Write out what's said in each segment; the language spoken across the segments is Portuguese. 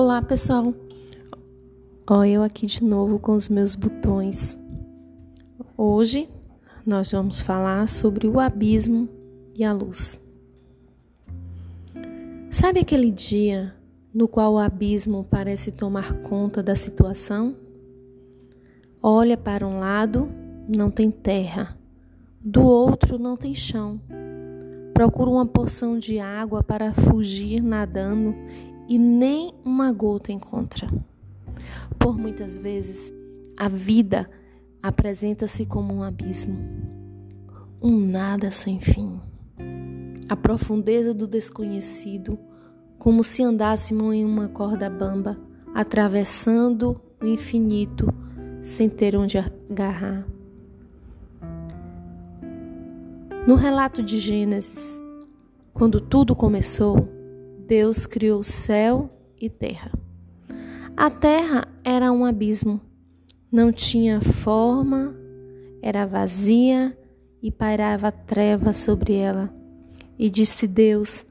Olá pessoal, ó, eu aqui de novo com os meus botões. Hoje nós vamos falar sobre o abismo e a luz. Sabe aquele dia no qual o abismo parece tomar conta da situação? Olha para um lado, não tem terra, do outro não tem chão. Procura uma porção de água para fugir nadando e nem uma gota encontra. Por muitas vezes, a vida apresenta-se como um abismo, um nada sem fim. A profundeza do desconhecido, como se andássemos em uma corda bamba, atravessando o infinito sem ter onde agarrar. No relato de Gênesis, quando tudo começou, Deus criou céu e terra. A terra era um abismo, não tinha forma, era vazia e pairava treva sobre ela. E disse Deus: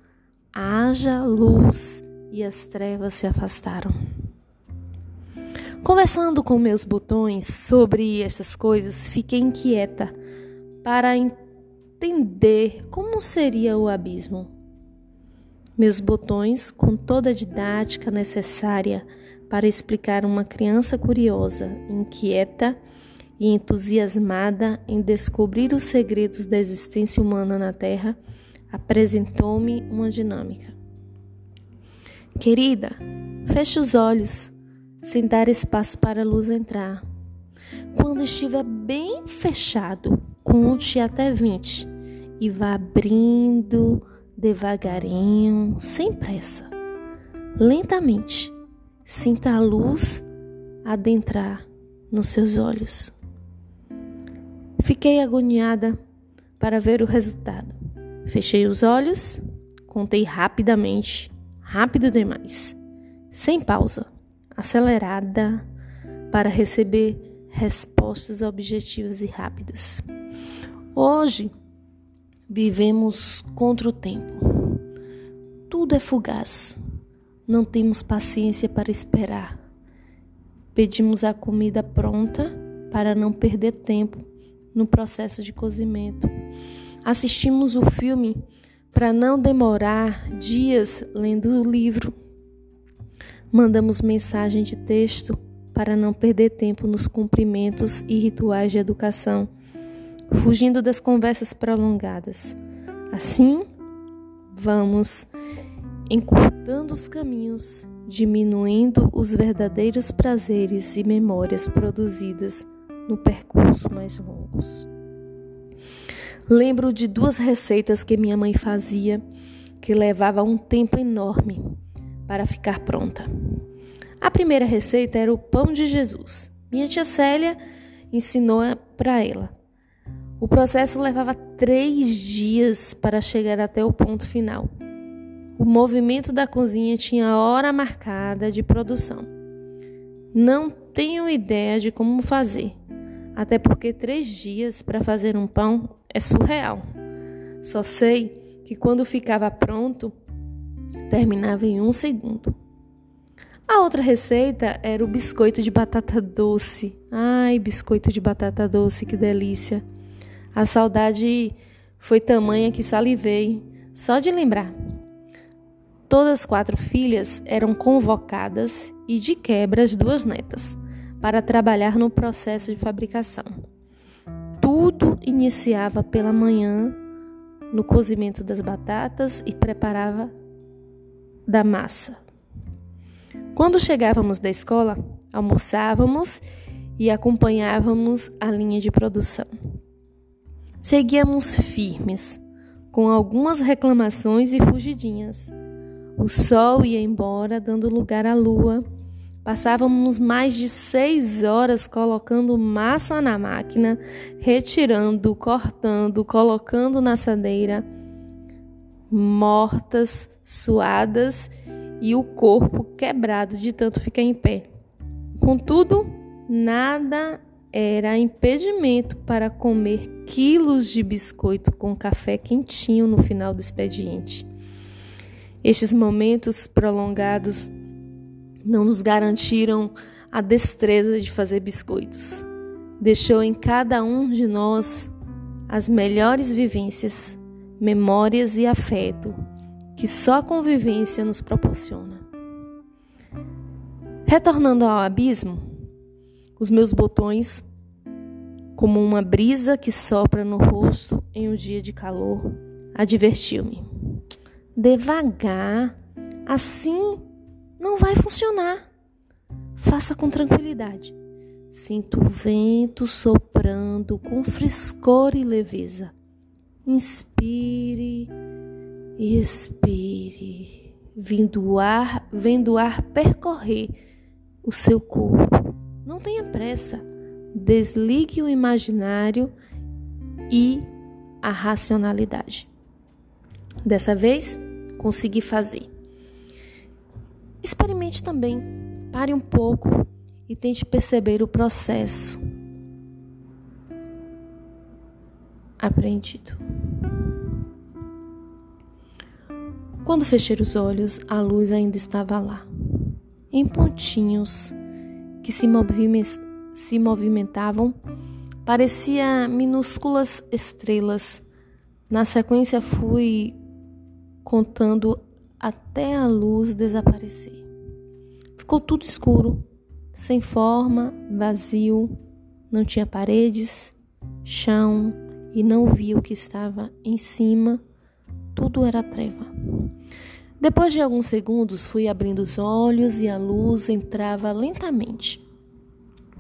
haja luz, e as trevas se afastaram. Conversando com meus botões sobre essas coisas, fiquei inquieta para entender como seria o abismo meus botões com toda a didática necessária para explicar uma criança curiosa, inquieta e entusiasmada em descobrir os segredos da existência humana na Terra, apresentou-me uma dinâmica. Querida, feche os olhos, sem dar espaço para a luz entrar. Quando estiver bem fechado, conte até 20 e vá abrindo devagarinho, sem pressa. Lentamente, sinta a luz adentrar nos seus olhos. Fiquei agoniada para ver o resultado. Fechei os olhos, contei rapidamente, rápido demais, sem pausa, acelerada, para receber respostas objetivas e rápidas. Hoje, Vivemos contra o tempo. Tudo é fugaz. Não temos paciência para esperar. Pedimos a comida pronta para não perder tempo no processo de cozimento. Assistimos o filme para não demorar dias lendo o livro. Mandamos mensagem de texto para não perder tempo nos cumprimentos e rituais de educação fugindo das conversas prolongadas. Assim, vamos encurtando os caminhos, diminuindo os verdadeiros prazeres e memórias produzidas no percurso mais longos. Lembro de duas receitas que minha mãe fazia que levava um tempo enorme para ficar pronta. A primeira receita era o pão de Jesus. Minha tia Célia ensinou para ela. O processo levava três dias para chegar até o ponto final. O movimento da cozinha tinha hora marcada de produção. Não tenho ideia de como fazer, até porque três dias para fazer um pão é surreal. Só sei que quando ficava pronto, terminava em um segundo. A outra receita era o biscoito de batata doce. Ai, biscoito de batata doce, que delícia! A saudade foi tamanha que salivei só de lembrar. Todas as quatro filhas eram convocadas e, de quebra, as duas netas, para trabalhar no processo de fabricação. Tudo iniciava pela manhã no cozimento das batatas e preparava da massa. Quando chegávamos da escola, almoçávamos e acompanhávamos a linha de produção. Seguíamos firmes, com algumas reclamações e fugidinhas. O sol ia embora, dando lugar à lua. Passávamos mais de seis horas colocando massa na máquina, retirando, cortando, colocando na assadeira, mortas, suadas e o corpo quebrado de tanto ficar em pé. Contudo, nada era impedimento para comer quilos de biscoito com café quentinho no final do expediente. Estes momentos prolongados não nos garantiram a destreza de fazer biscoitos. Deixou em cada um de nós as melhores vivências, memórias e afeto que só a convivência nos proporciona. Retornando ao abismo, os meus botões, como uma brisa que sopra no rosto em um dia de calor, advertiu-me. Devagar, assim não vai funcionar. Faça com tranquilidade. Sinto o vento soprando com frescor e leveza. Inspire e expire, vindo o ar, vendo o ar percorrer o seu corpo. Não tenha pressa. Desligue o imaginário e a racionalidade. Dessa vez, consegui fazer. Experimente também. Pare um pouco e tente perceber o processo aprendido. Quando fechei os olhos, a luz ainda estava lá, em pontinhos que se, se movimentavam, parecia minúsculas estrelas. Na sequência, fui contando até a luz desaparecer. Ficou tudo escuro, sem forma, vazio, não tinha paredes, chão e não via o que estava em cima, tudo era treva. Depois de alguns segundos, fui abrindo os olhos e a luz entrava lentamente.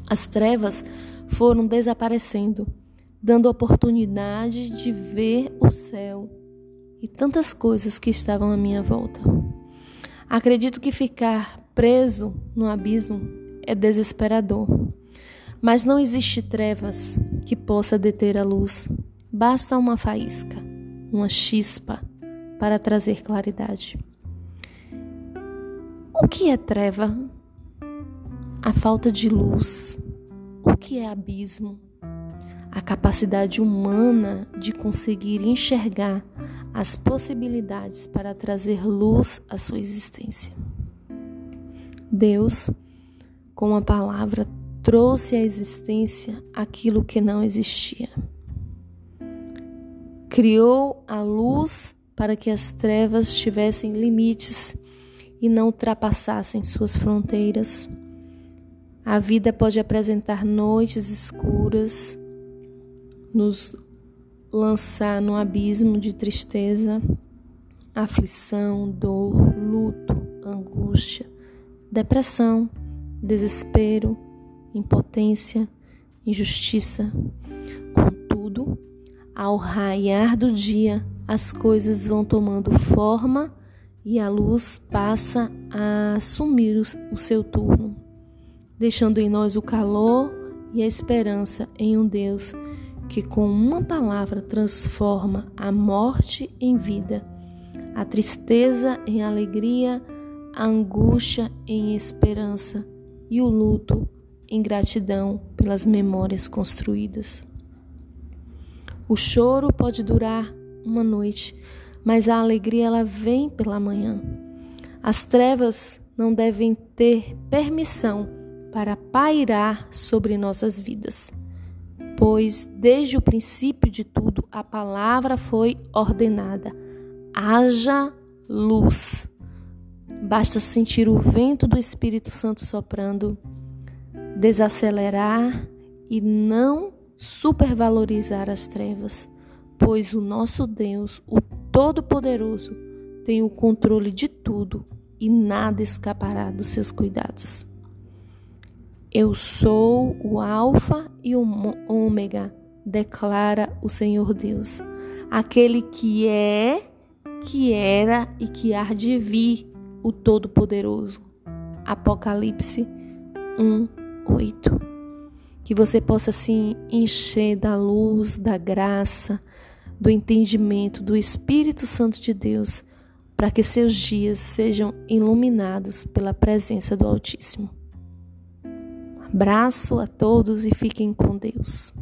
As trevas foram desaparecendo, dando oportunidade de ver o céu e tantas coisas que estavam à minha volta. Acredito que ficar preso no abismo é desesperador, mas não existe trevas que possa deter a luz. Basta uma faísca, uma chispa para trazer claridade. O que é treva? A falta de luz. O que é abismo? A capacidade humana de conseguir enxergar as possibilidades para trazer luz à sua existência. Deus, com a palavra, trouxe à existência aquilo que não existia. Criou a luz para que as trevas tivessem limites e não ultrapassassem suas fronteiras. A vida pode apresentar noites escuras, nos lançar no abismo de tristeza, aflição, dor, luto, angústia, depressão, desespero, impotência, injustiça. Contudo, ao raiar do dia, as coisas vão tomando forma e a luz passa a assumir o seu turno, deixando em nós o calor e a esperança em um Deus que com uma palavra transforma a morte em vida, a tristeza em alegria, a angústia em esperança e o luto em gratidão pelas memórias construídas. O choro pode durar uma noite, mas a alegria ela vem pela manhã. As trevas não devem ter permissão para pairar sobre nossas vidas pois desde o princípio de tudo a palavra foi ordenada: haja luz. Basta sentir o vento do Espírito Santo soprando, desacelerar e não supervalorizar as trevas, pois o nosso Deus, o Todo-Poderoso, tem o controle de tudo e nada escapará dos seus cuidados. Eu sou o Alfa e o Ômega, declara o Senhor Deus, aquele que é, que era e que há de vir, o Todo-Poderoso. Apocalipse 1, 8. Que você possa se encher da luz, da graça, do entendimento do Espírito Santo de Deus, para que seus dias sejam iluminados pela presença do Altíssimo. Abraço a todos e fiquem com Deus.